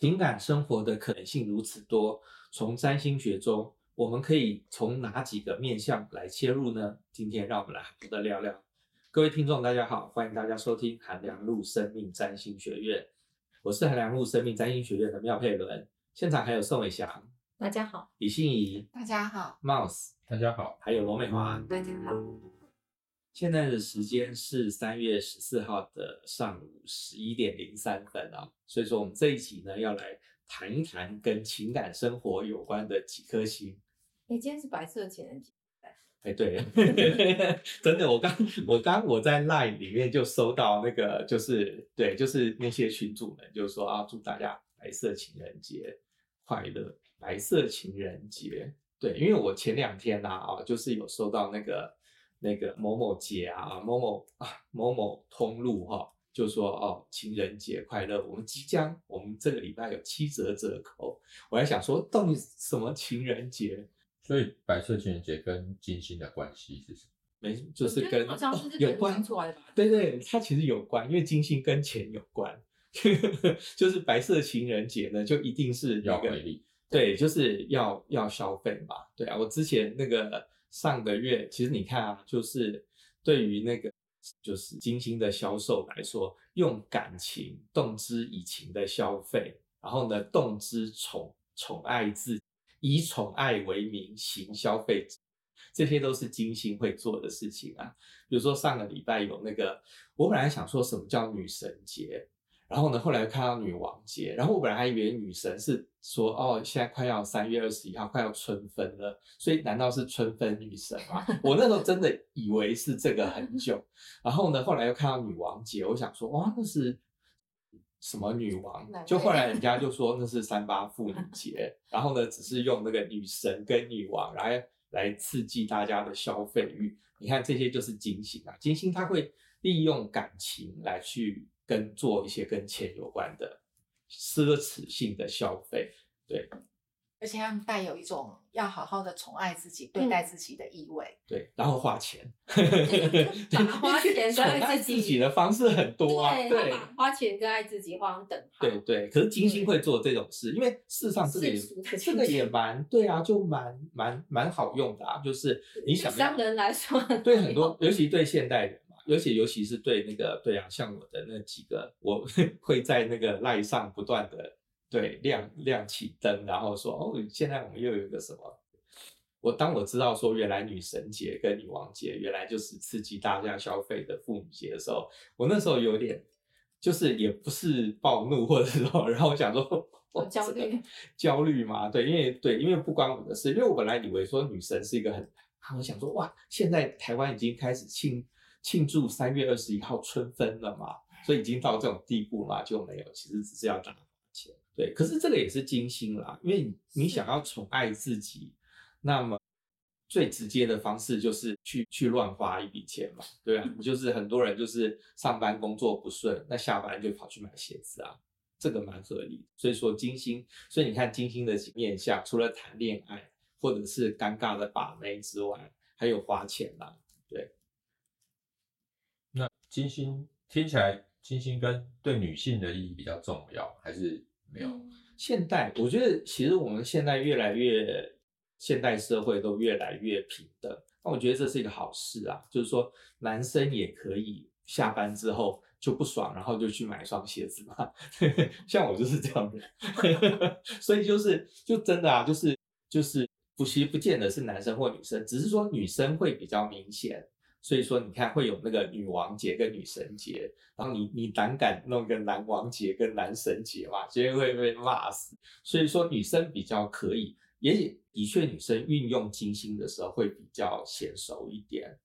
情感生活的可能性如此多，从占星学中，我们可以从哪几个面向来切入呢？今天让我们来好好的聊聊。各位听众，大家好，欢迎大家收听韩良路生命占星学院，我是韩良路生命占星学院的妙佩伦，现场还有宋伟翔，大家好；李欣怡，大家好；Mouse，大家好；还有罗美华，大家好。现在的时间是三月十四号的上午十一点零三分啊，所以说我们这一集呢要来谈一谈跟情感生活有关的几颗星。哎，今天是白色情人节。哎，对，真的，我刚我刚我在 Line 里面就收到那个，就是对，就是那些群主们就说啊，祝大家白色情人节快乐，白色情人节。对，因为我前两天啊啊，就是有收到那个。那个某某节啊，某某啊，某某通路哈、哦，就说哦，情人节快乐！我们即将，我们这个礼拜有七折折扣。我还想说，到底什么情人节？所以白色情人节跟金星的关系是什么？没，就是跟好像是、哦、有关出来的吧？对对，它其实有关，因为金星跟钱有关。就是白色情人节呢，就一定是要回礼，对，就是要要消费嘛。对啊，我之前那个。上个月，其实你看啊，就是对于那个就是金星的销售来说，用感情动之以情的消费，然后呢，动之宠宠爱自，以宠爱为名行消费，这些都是金星会做的事情啊。比如说上个礼拜有那个，我本来想说什么叫女神节。然后呢，后来又看到女王节，然后我本来还以为女神是说，哦，现在快要三月二十一号，快要春分了，所以难道是春分女神吗？我那时候真的以为是这个很久。然后呢，后来又看到女王节，我想说，哇，那是什么女王？就后来人家就说那是三八妇女 节，然后呢，只是用那个女神跟女王来来刺激大家的消费欲。你看这些就是金星啊，金星它会利用感情来去。跟做一些跟钱有关的奢侈性的消费，对，而且他们带有一种要好好的宠爱自己、对待自己的意味，对，然后花钱，花钱跟爱自己的方式很多啊，对，花钱跟爱自己画上等号，对对。可是金星会做这种事，因为事实上这个也这个也蛮对啊，就蛮蛮蛮好用的啊，就是你想商人来说，对很多，尤其对现代人。尤其尤其是对那个对啊，像我的那几个，我 会在那个赖上不断的对亮亮起灯，然后说哦，现在我们又有一个什么？我当我知道说原来女神节跟女王节原来就是刺激大家消费的妇女节的时候，我那时候有点就是也不是暴怒或者说，然后我想说我焦虑焦虑嘛，对，因为对，因为不关我的事，因为我本来以为说女神是一个很，我想说哇，现在台湾已经开始庆。庆祝三月二十一号春分了嘛，所以已经到这种地步嘛，就没有，其实只是要打钱。对，可是这个也是金星啦，因为你你想要宠爱自己，那么最直接的方式就是去去乱花一笔钱嘛，对啊，就是很多人就是上班工作不顺，那下班就跑去买鞋子啊，这个蛮合理。所以说金星，所以你看金星的面相，除了谈恋爱或者是尴尬的把妹之外，还有花钱啦，对。那金星听起来，金星跟对女性的意义比较重要，还是没有？现代，我觉得其实我们现在越来越现代社会都越来越平等，那我觉得这是一个好事啊。就是说，男生也可以下班之后就不爽，然后就去买一双鞋子嘛。像我就是这样的，所以就是就真的啊，就是就是不其实不见得是男生或女生，只是说女生会比较明显。所以说，你看会有那个女王节跟女神节，然后你你胆敢弄个男王节跟男神节嘛，绝对会被骂死。所以说，女生比较可以，也的确女生运用金星的时候会比较娴熟一点。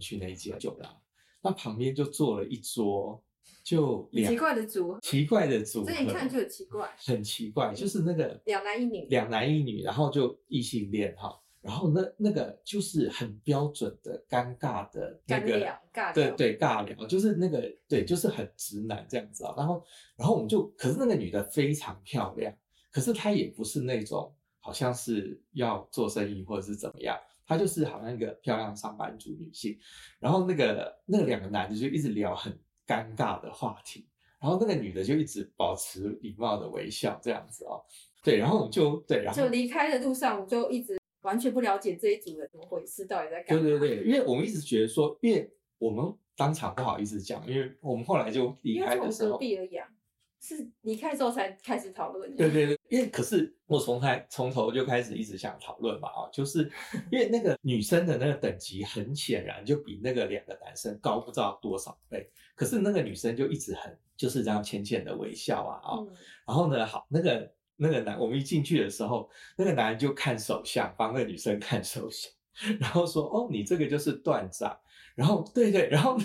去那间酒吧，那旁边就坐了一桌，就两奇怪的组合，奇怪的组合，这一看就很奇怪，很奇怪，就是那个两男一女，两男一女，然后就异性恋哈。然后那那个就是很标准的尴尬的那个，尬对对尬聊，就是那个对，就是很直男这样子啊。然后然后我们就，可是那个女的非常漂亮，可是她也不是那种好像是要做生意或者是怎么样，她就是好像一个漂亮上班族女性。然后那个那两个男的就一直聊很尴尬的话题。然后那个女的就一直保持礼貌的微笑这样子哦，对，然后我们就对，然后就离开的路上，我就一直完全不了解这一组人怎么回事，到底在干嘛？对对对，因为我们一直觉得说，因为我们当场不好意思讲，因为我们后来就离开的时候，隔壁而已啊。是离开之后才开始讨论。对对对，因为可是我从开从头就开始一直想讨论嘛，啊，就是 因为那个女生的那个等级很显然就比那个两个男生高不知道多少倍，可是那个女生就一直很就是这样浅浅的微笑啊啊，嗯、然后呢，好，那个那个男我们一进去的时候，那个男人就看手相，帮那个女生看手相，然后说哦，你这个就是断掌，然后对对，然后呢。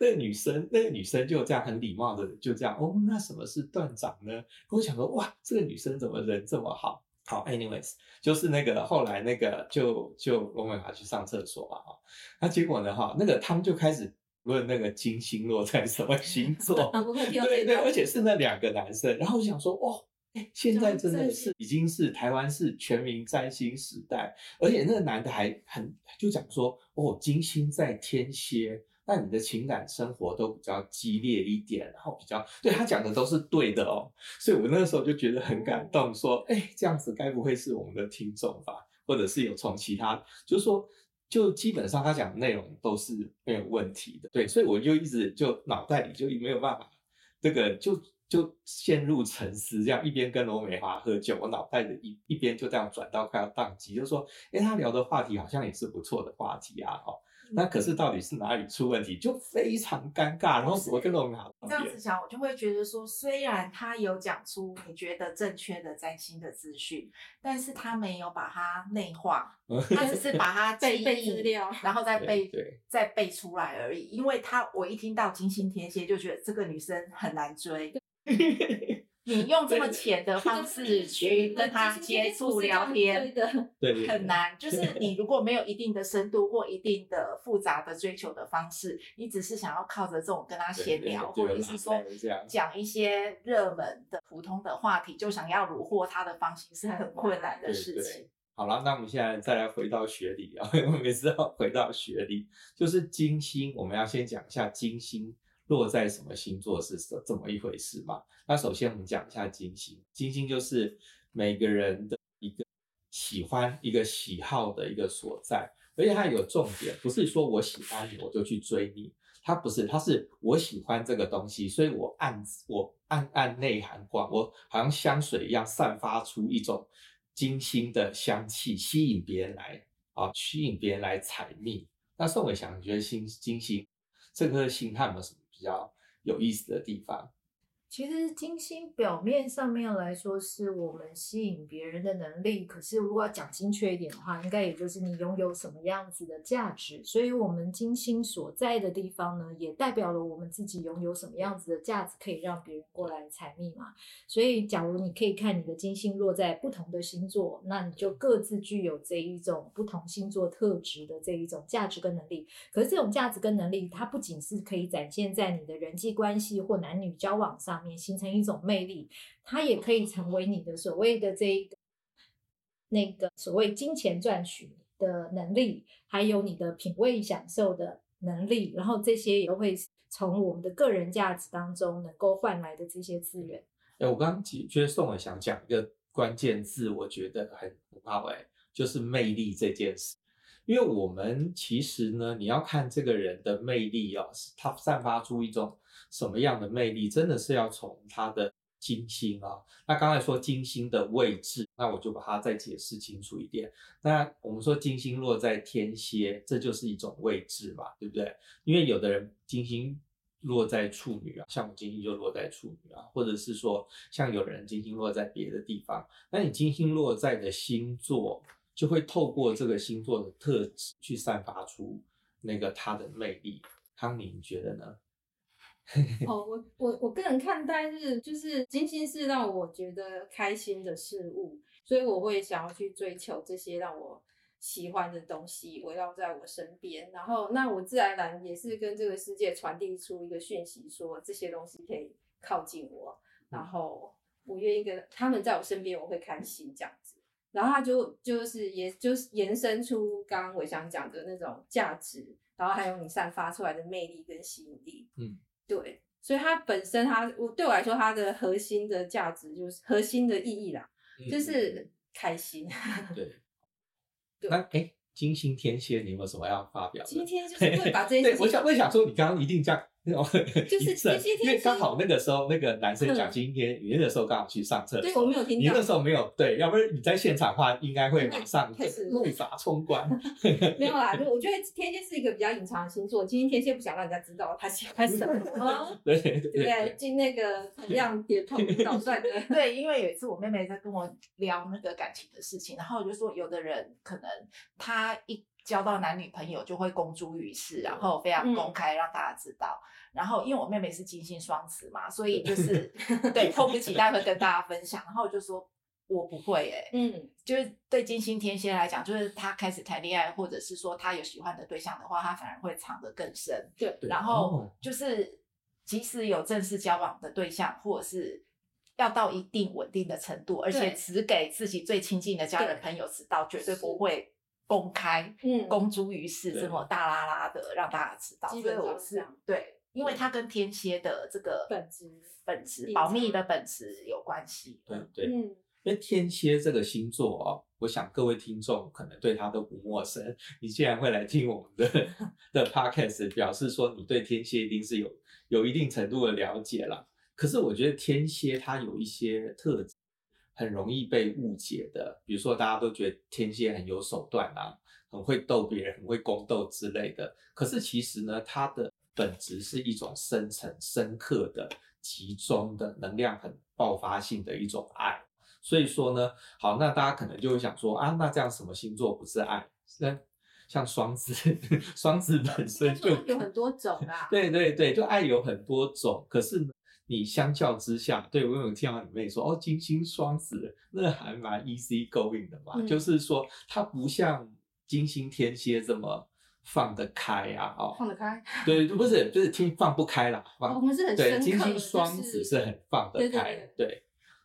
那个女生，那个女生就这样很礼貌的就这样哦，那什么是断掌呢？我想说哇，这个女生怎么人这么好？好，anyways，就是那个后来那个就就罗美华去上厕所嘛哈，那结果呢哈，那个他们就开始问那个金星落在什么星座，对对，而且是那两个男生，然后我想说哦，哎，现在真的是已经是台湾是全民占星时代，而且那个男的还很就讲说哦，金星在天蝎。那你的情感生活都比较激烈一点，然后比较对他讲的都是对的哦，所以我那个时候就觉得很感动，说，哎，这样子该不会是我们的听众吧？或者是有从其他，就是说，就基本上他讲的内容都是没有问题的，对，所以我就一直就脑袋里就没有办法，这个就就陷入沉思，这样一边跟罗美华喝酒，我脑袋的一一边就这样转到快要宕机，就说，哎，他聊的话题好像也是不错的话题啊，哦。那可是到底是哪里出问题，就非常尴尬。然后我跟罗美华这样子讲，我就会觉得说，虽然他有讲出你觉得正确的占星的资讯，但是他没有把它内化，他只是把它 背背资料，然后再背再背出来而已。因为他我一听到金星天蝎，就觉得这个女生很难追。你用这么浅的方式去跟他接触聊天，对，很难。就是你如果没有一定的深度或一定的复杂的追求的方式，你只是想要靠着这种跟他闲聊，或者是说讲一些热门的普通的话题，就想要虏获他的芳心，是很困难的事情。好了，那我们现在再来回到学理啊，我们每次要回到学理，就是金星，我们要先讲一下金星。落在什么星座是怎这么一回事嘛？那首先我们讲一下金星，金星就是每个人的一个喜欢、一个喜好的一个所在，而且它有重点，不是说我喜欢你我就去追你，它不是，它是我喜欢这个东西，所以我暗我暗暗内涵光，我好像香水一样散发出一种金星的香气，吸引别人来啊，吸引别人来采蜜。那宋伟祥，你觉得星金星这颗星它有没有什么？比较有意思的地方。其实金星表面上面来说是我们吸引别人的能力，可是如果要讲精确一点的话，应该也就是你拥有什么样子的价值。所以，我们金星所在的地方呢，也代表了我们自己拥有什么样子的价值，可以让别人过来采蜜嘛。所以，假如你可以看你的金星落在不同的星座，那你就各自具有这一种不同星座特质的这一种价值跟能力。可是，这种价值跟能力，它不仅是可以展现在你的人际关系或男女交往上。形成一种魅力，它也可以成为你的所谓的这一个那个所谓金钱赚取的能力，还有你的品味享受的能力，然后这些也都会从我们的个人价值当中能够换来的这些资源。哎，我刚刚觉得宋伟想讲一个关键字，我觉得很很好，哎，就是魅力这件事。因为我们其实呢，你要看这个人的魅力哦，他散发出一种什么样的魅力，真的是要从他的金星啊。那刚才说金星的位置，那我就把它再解释清楚一点。那我们说金星落在天蝎，这就是一种位置嘛，对不对？因为有的人金星落在处女啊，像我金星就落在处女啊，或者是说像有人金星落在别的地方，那你金星落在的星座。就会透过这个星座的特质去散发出那个他的魅力。康宁，觉得呢？哦，我我我个人看待是，就是金星是让我觉得开心的事物，所以我会想要去追求这些让我喜欢的东西围绕在我身边。然后，那我自然而然也是跟这个世界传递出一个讯息，说这些东西可以靠近我，然后我愿意跟他们在我身边，我会开心这样子。然后他就就是也就是延伸出刚刚我想讲的那种价值，然后还有你散发出来的魅力跟吸引力，嗯，对，所以它本身它我对我来说，它的核心的价值就是核心的意义啦，嗯、就是开心。对，对那哎，金星天蝎，你有没有什么要发表的？今天就是会把这些 对，我想我想说，你刚刚一定这样。就是因为刚好那个时候那个男生讲今天，你那个时候刚好去上厕所，对，我没有听到。你那时候没有对，要不然你在现场的话，应该会马上怒发冲冠。没有啦，就我觉得天蝎是一个比较隐藏的星座，今天天蝎不想让人家知道他喜欢什么。对对对，进那个同样点头捣蒜的。对，因为有一次我妹妹在跟我聊那个感情的事情，然后我就说，有的人可能他一。交到男女朋友就会公诸于世，然后非常公开让大家知道。嗯、然后因为我妹妹是金星双子嘛，所以就是 对迫不及待会跟大家分享。然后我就说我不会哎、欸，嗯，就是对金星天蝎来讲，就是他开始谈恋爱，或者是说他有喜欢的对象的话，他反而会藏得更深。对，然后就是即使有正式交往的对象，或者是要到一定稳定的程度，而且只给自己最亲近的家人朋友知道，绝对不会。公开，嗯，公诸于世，这么大啦啦的让大家知道，基本上是。对，因为它跟天蝎的这个本质、本质、保密的本质有关系。对对，嗯，因为天蝎这个星座哦，我想各位听众可能对他都不陌生。你既然会来听我们的的 podcast，表示说你对天蝎一定是有有一定程度的了解了。可是我觉得天蝎它有一些特质。很容易被误解的，比如说大家都觉得天蝎很有手段啊，很会逗别人，很会宫斗之类的。可是其实呢，它的本质是一种深层、深刻的、集中的能量，很爆发性的一种爱。所以说呢，好，那大家可能就会想说啊，那这样什么星座不是爱？那像双子，双子本身就有很多种啊。对对对，就爱有很多种，可是呢。你相较之下，对，我有听到你妹说哦，金星双子那还蛮 easy going 的嘛，嗯、就是说它不像金星天蝎这么放得开啊，哦，放得开，对，不是，就是听放不开啦，放，我们是很对，金星双子是很放得开，对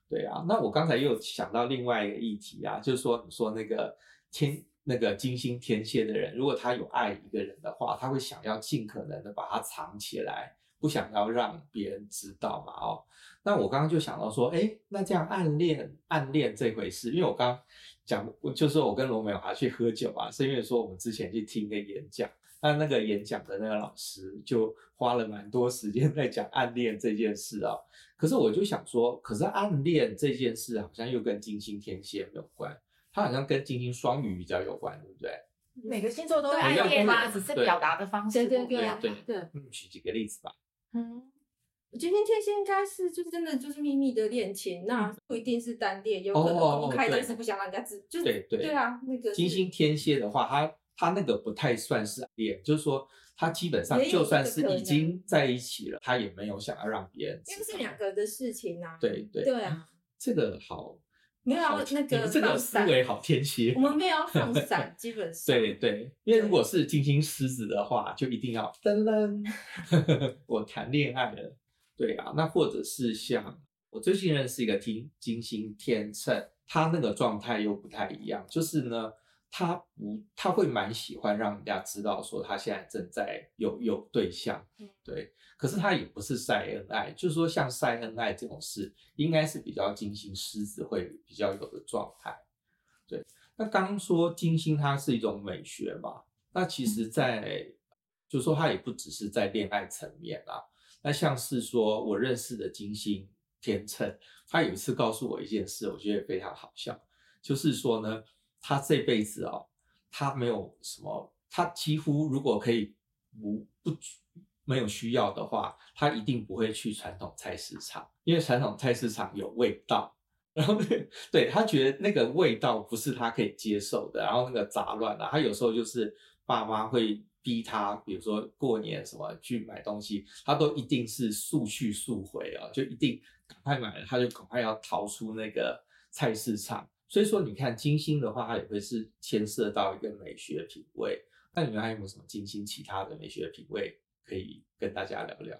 对，啊。那我刚才又想到另外一个议题啊，就是说你说那个天那个金星天蝎的人，如果他有爱一个人的话，他会想要尽可能的把它藏起来。不想要让别人知道嘛？哦，那我刚刚就想到说，哎，那这样暗恋暗恋这回事，因为我刚刚讲，就是我跟罗美华去喝酒啊，是因为说我们之前去听个演讲，那那个演讲的那个老师就花了蛮多时间在讲暗恋这件事啊。可是我就想说，可是暗恋这件事好像又跟金星天蝎没有关，它好像跟金星双鱼比较有关，对不对？每个星座都会暗恋吗？只是表达的方式不一样。对对对对，嗯，举几个例子吧。嗯，金星天蝎应该是就是真的就是秘密的恋情，那不一定是单恋，有可能公开，但是不想让人家知。就对对对啊，那个金星天蝎的话，他他那个不太算是恋，就是说他基本上就算是已经在一起了，他也没有想要让别人知道，因为是两个的事情啊。对对对啊，这个好，没有那个这个思维好天蝎，我们没有要放 闪，基本上对对，因为如果是金星狮子的话，就一定要噔噔 我谈恋爱了。对啊，那或者是像我最近认识一个金金星天秤，他那个状态又不太一样，就是呢，他不他会蛮喜欢让人家知道说他现在正在有有对象，对。可是他也不是晒恩爱，就是说像晒恩爱这种事，应该是比较金星狮子会比较有的状态。对，那刚刚说金星它是一种美学嘛，那其实在，在就是说它也不只是在恋爱层面啊。那像是说我认识的金星天秤，他有一次告诉我一件事，我觉得非常好笑，就是说呢，他这辈子、哦，他没有什么，他几乎如果可以不不。没有需要的话，他一定不会去传统菜市场，因为传统菜市场有味道。然后，对，他觉得那个味道不是他可以接受的。然后那个杂乱啊，他有时候就是爸妈会逼他，比如说过年什么去买东西，他都一定是速去速回啊，就一定赶快买了，他就赶快要逃出那个菜市场。所以说，你看金星的话，它也会是牵涉到一个美学品味。那你们还有没有什么金星其他的美学品味？可以跟大家聊聊。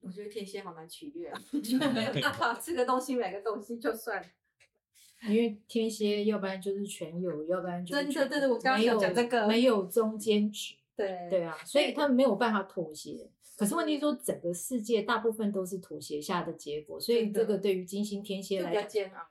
我觉得天蝎好难取悦啊，没有办法吃个东西买个东西就算。因为天蝎要不然就是全有，要不然就是真的对对，我刚刚想讲这个没有中间值。对对啊，所以他们没有办法妥协。可是问题说，整个世界大部分都是妥协下的结果，所以这个对于金星天蝎来讲比较煎熬。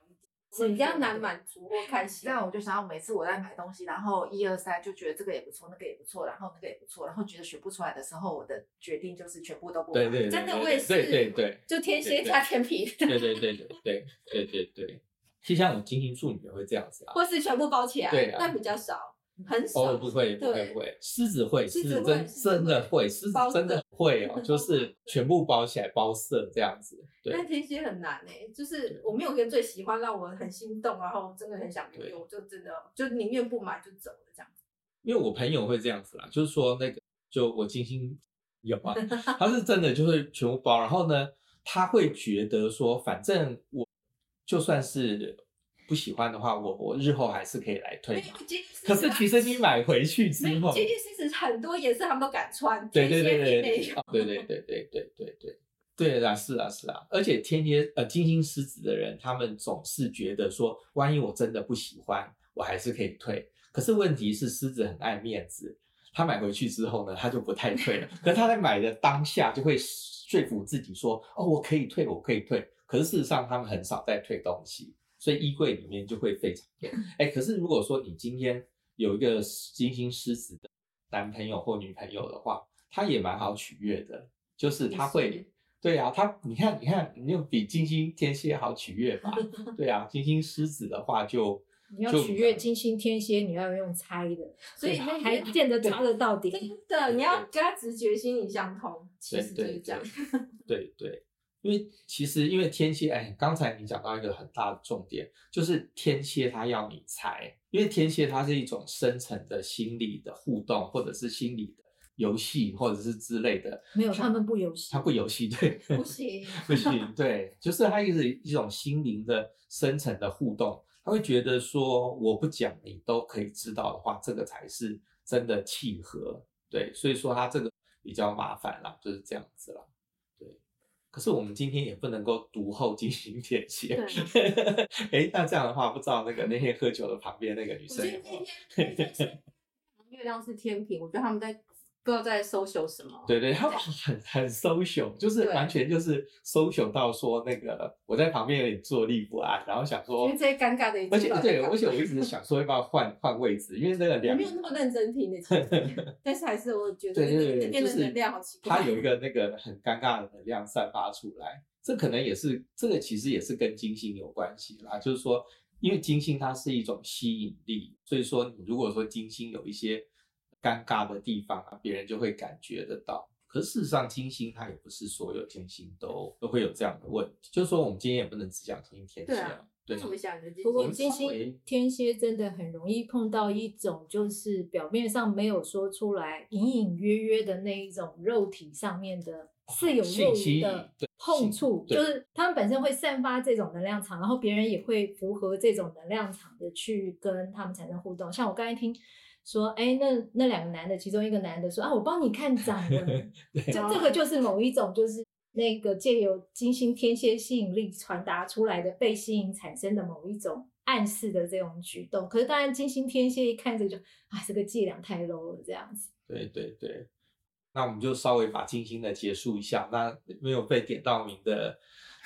是比较难满足或开心，那我就想要每次我在买东西，然后一二三就觉得这个也不错，那个也不错，然后那个也不错，然后觉得选不出来的时候，我的决定就是全部都不买。对对对，真的我也是，对对对，就天蝎加天秤。对对对对对对对对，其实像我们金星处女也会这样子啊，或是全部包起来，对啊，但比较少。很少哦，不会，不会，不会。狮子会，狮子真真的会，狮子真的会哦，就是全部包起来包色这样子。对，但天蝎很难哎，就是我没有一个最喜欢，让我很心动，然后真的很想拥有，我就真的就宁愿不买就走了这样子。因为我朋友会这样子啦，就是说那个就我金星有啊，他是真的就是全部包，然后呢，他会觉得说，反正我就算是。不喜欢的话，我我日后还是可以来退。可是其实你买回去之后，其实很多颜色他们都敢穿。对对对对对对对对对对对对啦，是啦是啦。而且天蝎呃金星狮子的人，他们总是觉得说，万一我真的不喜欢，我还是可以退。可是问题是狮子很爱面子，他买回去之后呢，他就不太退了。可是他在买的当下就会说服自己说，哦，我可以退，我可以退。可是事实上他们很少在退东西。所以衣柜里面就会非常多。哎，可是如果说你今天有一个金星狮子的男朋友或女朋友的话，他也蛮好取悦的，就是他会，对啊，他你看你看，你有比金星天蝎好取悦吧？对啊，金星狮子的话就 你要取悦金星天蝎，你要用猜的，所以他还见得抓得到底。真的，你要跟他直觉心理相通，其实就是这样。对对。因为其实，因为天蝎，哎，刚才你讲到一个很大的重点，就是天蝎他要你猜，因为天蝎它是一种深层的心理的互动，或者是心理的游戏，或者是之类的。没有，他们不游戏，他不游戏，对，不 行，不行，对，就是他一直一种心灵的深层的互动，他会觉得说，我不讲你都可以知道的话，这个才是真的契合，对，所以说他这个比较麻烦啦，就是这样子啦。可是我们今天也不能够读后进行填写。哎，那这样的话，不知道那个那天喝酒的旁边那个女生有没有？月亮是天平，我觉得他们在。不知道在 social 什么？对对，他们很很 social，就是完全就是 social 到说那个我在旁边有点坐立不安，然后想说，因为这些尴尬的一，而且对，而且我一直想说要不要换换位置，因为那个两没有那么认真听的，但是还是我觉得那边的能量好奇怪，他有一个那个很尴尬的能量散发出来，这可能也是这个其实也是跟金星有关系啦，就是说，因为金星它是一种吸引力，所以说你如果说金星有一些。尴尬的地方啊，别人就会感觉得到。可是事实上，金星它也不是所有金星都都会有这样的问题。就是说，我们今天也不能只讲金星天蝎啊。对，怎么想的？不过金星天蝎真的很容易碰到一种，就是表面上没有说出来，隐隐约约的那一种肉体上面的似有若无的碰触，就是他们本身会散发这种能量场，然后别人也会符合这种能量场的去跟他们产生互动。像我刚才听。说，哎，那那两个男的，其中一个男的说啊，我帮你看 长了，对就这个就是某一种，就是那个借由金星天蝎吸引力传达出来的被吸引产生的某一种暗示的这种举动。可是当然，金星天蝎一看这个就，啊，这个伎俩太 low 了，这样子。对对对，那我们就稍微把金星的结束一下。那没有被点到名的。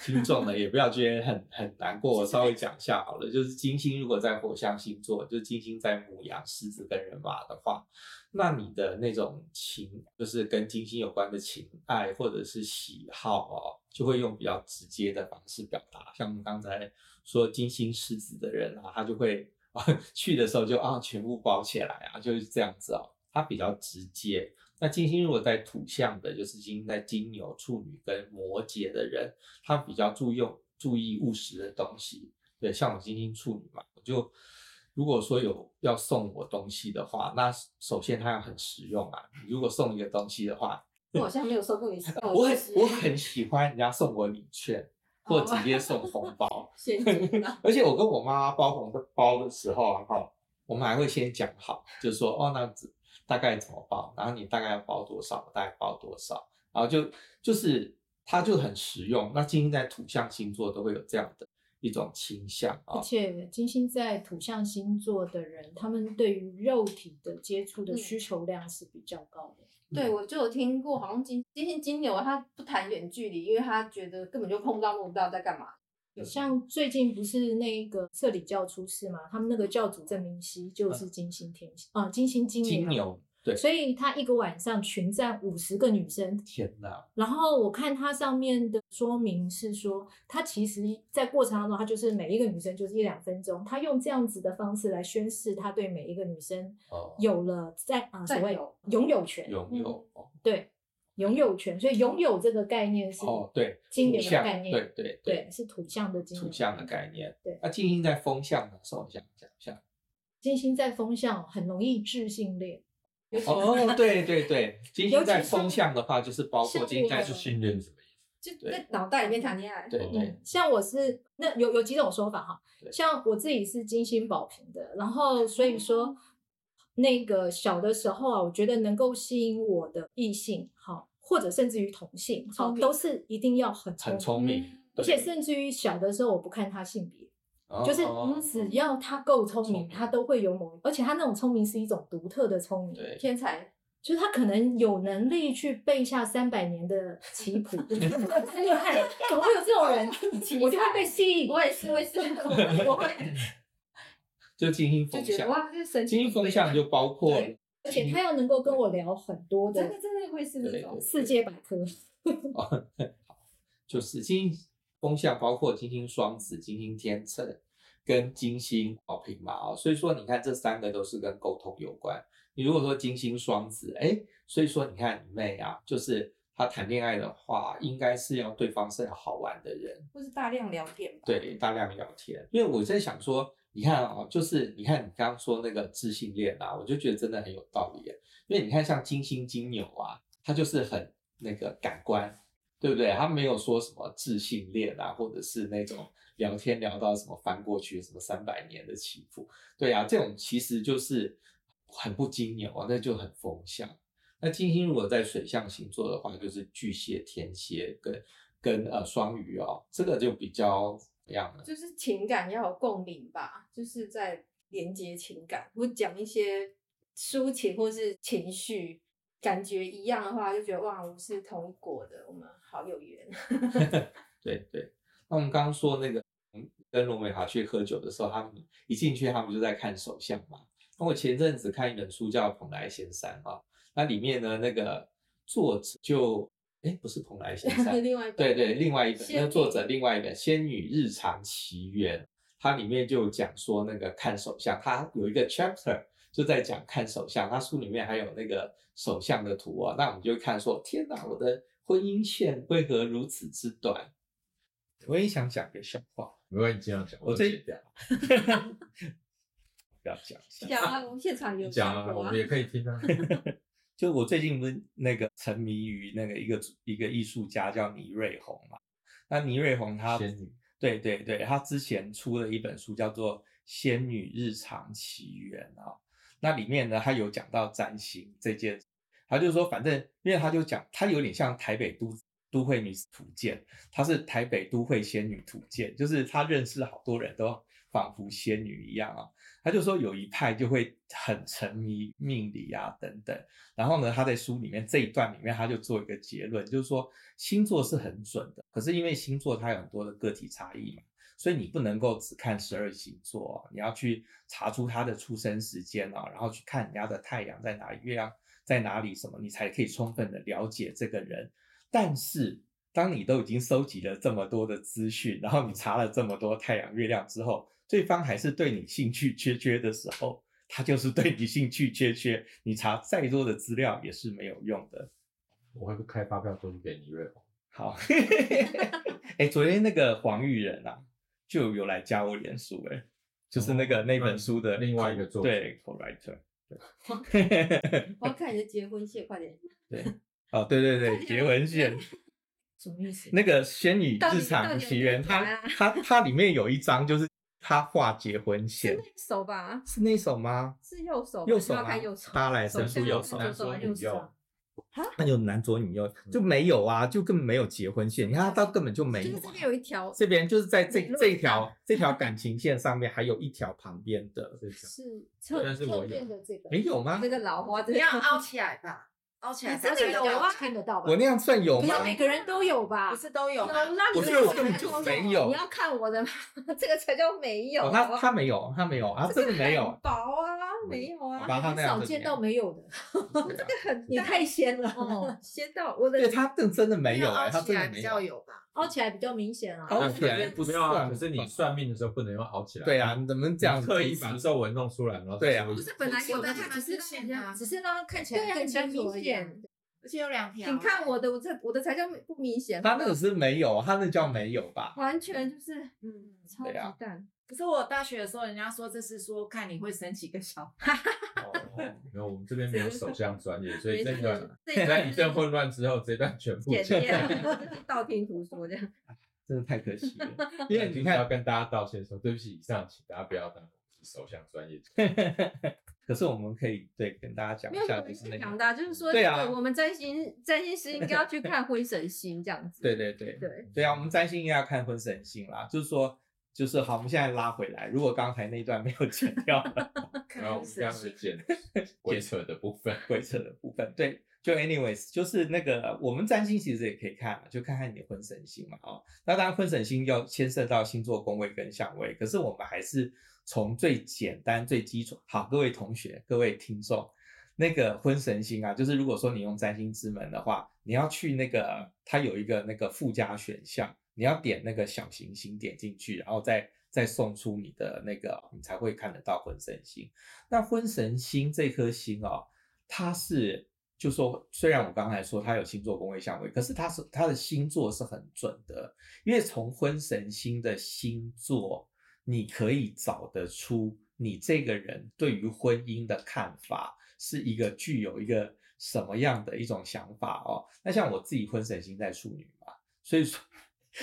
听众呢，也不要觉得很很难过，我 稍微讲一下好了。就是金星如果在火象星座，就是金星在母羊、狮子跟人马的话，那你的那种情，就是跟金星有关的情爱或者是喜好哦，就会用比较直接的方式表达。像刚才说金星狮子的人啊，他就会 去的时候就啊全部包起来啊，就是这样子哦，他比较直接。那金星如果在土象的，就是金星在金牛、处女跟摩羯的人，他比较注重注意务实的东西。对，像我金星处女嘛，我就如果说有要送我东西的话，那首先他要很实用啊。如果送一个东西的话，我好像没有收过你送 我，我很我 很喜欢人家送我礼券或直接送红包，而且我跟我妈妈包红包的时候啊，哈，我们还会先讲好，就是说哦，那子。大概怎么包？然后你大概要包多少？大概包多少？然后就就是它就很实用。那金星在土象星座都会有这样的一种倾向啊。而且金星在土象星座的人，他们对于肉体的接触的需求量是比较高的。对，我就有听过，好像金金星金牛他不谈远距离，因为他觉得根本就碰不到摸不到在干嘛。像最近不是那个社里教出事嘛，他们那个教主郑明熙就是金星天蝎啊、呃，金星金牛。金牛对，所以他一个晚上群战五十个女生，天哪！然后我看他上面的说明是说，他其实在过程当中，他就是每一个女生就是一两分钟，他用这样子的方式来宣示他对每一个女生有了在啊、呃、所谓拥有权，拥有、嗯、对拥有权，所以拥有这个概念是哦对金牛的概念，对对对，对，是土象的金牛，土象的概念。对，那金星在风象的时候，讲讲一下，金星在风象很容易智性恋。哦，对对对，金星 在风象的话，就是包括金星在是性恋什么意思？就在脑袋里面谈恋爱。对对，像我是那有有几种说法哈，像我自己是金星宝瓶的，然后所以说那个小的时候啊，我觉得能够吸引我的异性，好，或者甚至于同性，好，都是一定要很很聪明，而且甚至于小的时候，我不看他性别。就是只要他够聪明，他都会有某，而且他那种聪明是一种独特的聪明，天才，就是他可能有能力去背下三百年的棋谱，很厉害，怎么会有这种人？我就会被吸引，我也是，我也是，我会，就金星风向，哇，这神金星风向就包括，而且他要能够跟我聊很多的，真的真的会是那种世界百科，好，就是金星。风向包括金星双子、金星天秤跟金星宝瓶嘛，哦，所以说你看这三个都是跟沟通有关。你如果说金星双子，哎，所以说你看你妹啊，就是她谈恋爱的话，应该是要对方是好玩的人，或是大量聊天吧？对，大量聊天。因为我在想说，你看、哦，就是你看你刚刚说那个自信恋啊，我就觉得真的很有道理。因为你看像金星金牛啊，它就是很那个感官。对不对？他没有说什么自信恋啊，或者是那种聊天聊到什么翻过去什么三百年的起伏。对啊，这种其实就是很不金牛啊，那就很风象。那金星如果在水象星座的话，就是巨蟹、天蝎跟跟呃双鱼哦，这个就比较样呢？就是情感要有共鸣吧，就是在连接情感，或讲一些抒情或是情绪。感觉一样的话，就觉得哇，我们是同一国的，我们好有缘。对对，那我们刚刚说那个跟罗美华去喝酒的时候，他们一进去，他们就在看手相嘛。那我前阵子看一本书叫《蓬莱仙山》啊，那里面呢，那个作者就哎，不是蓬莱仙 山，另外一本对对，另外一本，那个作者另外一本《仙女日常奇缘》，它里面就讲说那个看手相，它有一个 chapter。就在讲看手相，它书里面还有那个手相的图啊，那我们就看说，天哪，我的婚姻线为何如此之短？我也想讲个笑话，没关系，这样讲，我这掉，不要讲，讲啊，我们现场有讲啊，我们也可以听啊。就我最近不是那个沉迷于那个一个一个艺术家叫倪瑞红嘛，那倪瑞红她，仙女，对对对，她之前出了一本书叫做《仙女日常奇缘》啊。那里面呢，她有讲到占星这件事，他就说，反正因为她就讲，她有点像台北都都会女子图鉴，他是台北都会仙女图鉴，就是她认识好多人都仿佛仙女一样啊。他就说有一派就会很沉迷命理啊等等，然后呢，他在书里面这一段里面他就做一个结论，就是说星座是很准的，可是因为星座它有很多的个体差异嘛。所以你不能够只看十二星座，你要去查出他的出生时间啊，然后去看人家的太阳在哪里，月亮在哪里，什么你才可以充分的了解这个人。但是当你都已经收集了这么多的资讯，然后你查了这么多太阳、月亮之后，对方还是对你兴趣缺缺的时候，他就是对你兴趣缺缺，你查再多的资料也是没有用的。我会不开发票都是给你瑞红。好，哎、欸，昨天那个黄玉仁啊。就有来加我脸书哎，就是那个、哦、那本书的另外一个作者，对，co-writer。我要看你的结婚线，快点。对，哦，对对对，结婚线。什么意思？那个仙女日常奇缘，它它它里面有一张，就是他画结婚线。是那首吧？是那首吗？是右手，右手吗？看右手。大家来申诉右手，右手。那就男左女右就没有啊，就根本没有结婚线。你看他到根本就没有。这边有一条，这边就是在这这一条这条 感情线上面还有一条旁边的，是侧侧边的这个没有吗？这个老花这样凹起来吧？凹起来，真的有啊，看得到吧？我那样算有吗？每个人都有吧？不是都有吗？我觉得我根本就没有。你要看我的，这个才叫没有。他他没有，他没有啊，真的没有。薄啊，没有啊，很少见到没有的。这个很，你太仙了，仙到我的。对，他更真的没有哎，他真的没有。比较有吧？凹起来比较明显啊。凹起来不是啊，可是你算命的时候不能用凹起来。对啊，你怎么这样刻意把皱纹弄出来？然后对啊，不是本来有的，它只是只是让它看起来更加明显。而且有两条，你看我的，我这我的才叫不明显。他那个是没有，他那叫没有吧？完全就是，嗯，超级淡。可是我大学的时候，人家说这是说看你会生几个小孩。哦，没有，我们这边没有手相专业，所以这段在一阵混乱之后，这段全部剪掉，道听途说这样。真的太可惜了，因为你看要跟大家道歉说，对不起，以上请大家不要当首相专业。可是我们可以对跟大家讲一下，就是那个，就是说，对啊，我们占星占星师应该要去看婚神星这样子。对对对对对啊，我们占星应该要看婚神星啦。就是说，就是好，我们现在拉回来，如果刚才那一段没有剪掉，然后这样子剪鬼扯的部分，鬼扯的部分，对，就 anyways，就是那个我们占星其实也可以看，就看看你的婚神星嘛，哦，那当然婚神星要牵涉到星座宫位跟相位，可是我们还是。从最简单、最基础，好，各位同学、各位听众，那个婚神星啊，就是如果说你用占星之门的话，你要去那个，它有一个那个附加选项，你要点那个小行星点进去，然后再再送出你的那个，你才会看得到婚神星。那婚神星这颗星哦，它是就说，虽然我刚才说它有星座宫位相位，可是它是它的星座是很准的，因为从婚神星的星座。你可以找得出你这个人对于婚姻的看法是一个具有一个什么样的一种想法哦。那像我自己婚神星在处女嘛，所以说，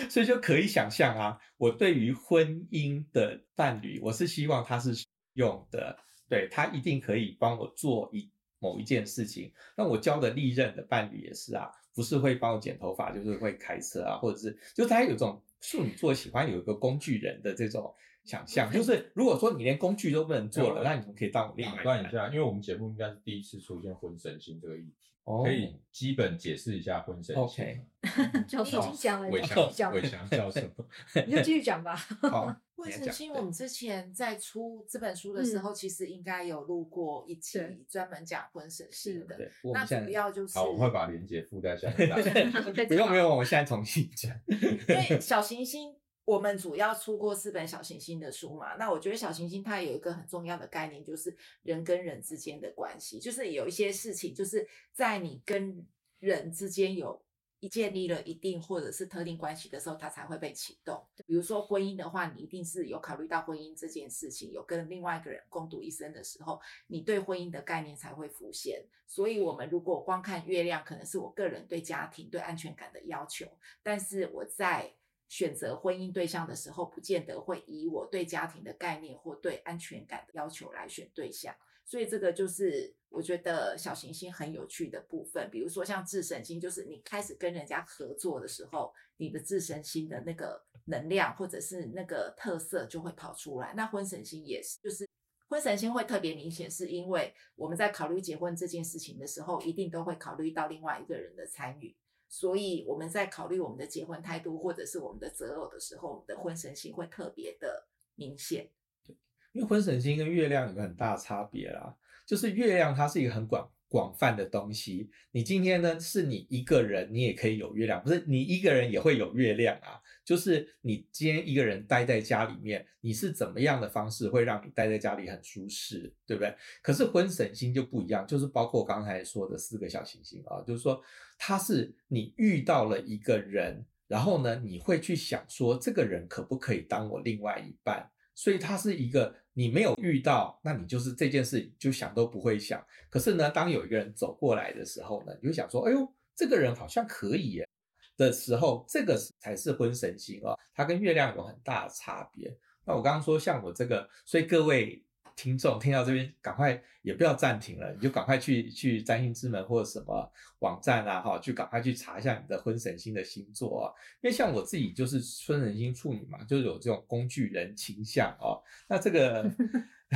所以就可以想象啊，我对于婚姻的伴侣，我是希望他是用的，对，他一定可以帮我做一某一件事情。那我交的历任的伴侣也是啊，不是会帮我剪头发，就是会开车啊，或者是就他有种处女座喜欢有一个工具人的这种。想象就是，如果说你连工具都不能做了，那你们可以当我另外一半。一下，因为我们节目应该是第一次出现婚神星这个议题，可以基本解释一下婚神星。OK，教授讲了，伟强，伟强教授，你就继续讲吧。好，婚神星，我们之前在出这本书的时候，其实应该有录过一期专门讲婚神星的。那主要就是，好，我会把链接附在下面。不用不用，我们现在重新讲。因为小行星。我们主要出过四本小行星的书嘛，那我觉得小行星它有一个很重要的概念，就是人跟人之间的关系，就是有一些事情，就是在你跟人之间有一建立了一定或者是特定关系的时候，它才会被启动。比如说婚姻的话，你一定是有考虑到婚姻这件事情，有跟另外一个人共度一生的时候，你对婚姻的概念才会浮现。所以，我们如果光看月亮，可能是我个人对家庭、对安全感的要求，但是我在选择婚姻对象的时候，不见得会以我对家庭的概念或对安全感的要求来选对象，所以这个就是我觉得小行星很有趣的部分。比如说像智神星，就是你开始跟人家合作的时候，你的智神星的那个能量或者是那个特色就会跑出来。那婚神星也是，就是婚神星会特别明显，是因为我们在考虑结婚这件事情的时候，一定都会考虑到另外一个人的参与。所以我们在考虑我们的结婚态度，或者是我们的择偶的时候，我们的婚神星会特别的明显。对，因为婚神星跟月亮有个很大的差别啦，就是月亮它是一个很广广泛的东西。你今天呢是你一个人，你也可以有月亮，不是你一个人也会有月亮啊。就是你今天一个人待在家里面，你是怎么样的方式会让你待在家里很舒适，对不对？可是婚神星就不一样，就是包括刚才说的四个小行星啊，就是说它是你遇到了一个人，然后呢，你会去想说这个人可不可以当我另外一半？所以它是一个你没有遇到，那你就是这件事就想都不会想。可是呢，当有一个人走过来的时候呢，你就想说，哎呦，这个人好像可以耶。的时候，这个才是婚神星哦，它跟月亮有很大的差别。那我刚刚说，像我这个，所以各位听众听到这边，赶快也不要暂停了，你就赶快去去占星之门或者什么网站啊，哈，去赶快去查一下你的婚神星的星座啊。因为像我自己就是婚神星处女嘛，就是有这种工具人倾向哦。那这个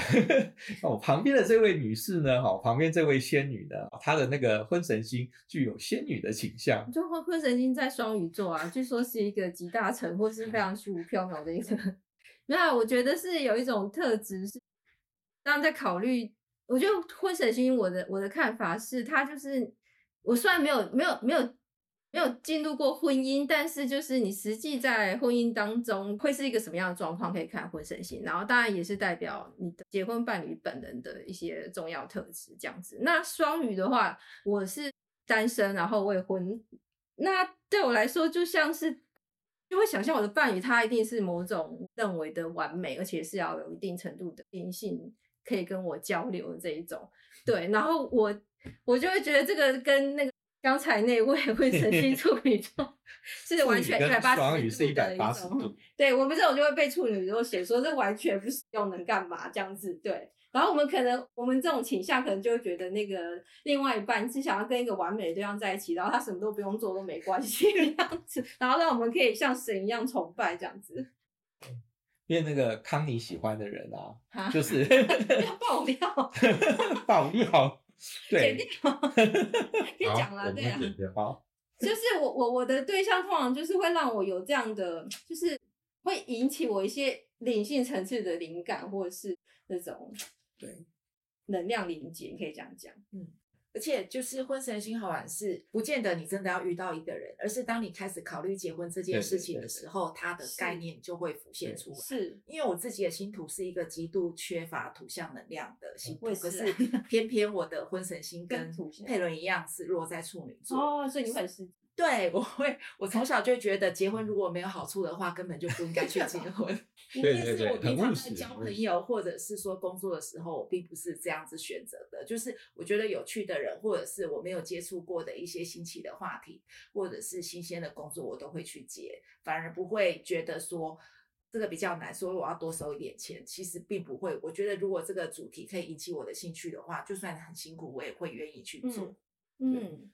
我旁边的这位女士呢，哈，旁边这位仙女呢，她的那个婚神星具有仙女的倾向。就婚婚神星在双鱼座啊，据说是一个集大成或是非常虚无缥缈的一个。那我觉得是有一种特质，是当在考虑。我觉得婚神星，我的我的看法是，他就是我虽然没有没有没有没有进入过婚姻，但是就是你实际在婚姻当中会是一个什么样的状况，可以看婚神星。然后当然也是代表你的结婚伴侣本人的一些重要特质这样子。那双鱼的话，我是单身，然后未婚，那对我来说就像是。就会想象我的伴侣，他一定是某种认为的完美，而且是要有一定程度的灵性，可以跟我交流的这一种。对，然后我我就会觉得这个跟那个刚才那位会神星处女座 是完全一百八十度的一种。对，我们这种就会被处女座写说这完全不实用，能干嘛这样子？对。然后我们可能，我们这种倾向可能就会觉得那个另外一半是想要跟一个完美的对象在一起，然后他什么都不用做都没关系 这样子，然后让我们可以像神一样崇拜这样子。因为那个康妮喜欢的人啊，就是要爆料，爆料，对，剪掉，可以讲了，对啊，好，就是我我我的对象通常就是会让我有这样的，就是会引起我一些灵性层次的灵感，或者是那种。对，能量连接，你可以这样讲。嗯，而且就是婚神星好玩是，不见得你真的要遇到一个人，而是当你开始考虑结婚这件事情的时候，它的概念就会浮现出来。是，因为我自己的星图是一个极度缺乏土象能量的星图，嗯、可是偏偏我的婚神星跟佩伦一样是落在处女座。哦，所以你很是。对，我会，我从小就觉得结婚如果没有好处的话，根本就不应该去结婚。对对对，是我平常在交朋友或者是说工作的时候，我并不是这样子选择的。就是我觉得有趣的人，或者是我没有接触过的一些新奇的话题，或者是新鲜的工作，我都会去接，反而不会觉得说这个比较难，所以我要多收一点钱。其实并不会，我觉得如果这个主题可以引起我的兴趣的话，就算很辛苦，我也会愿意去做。嗯。嗯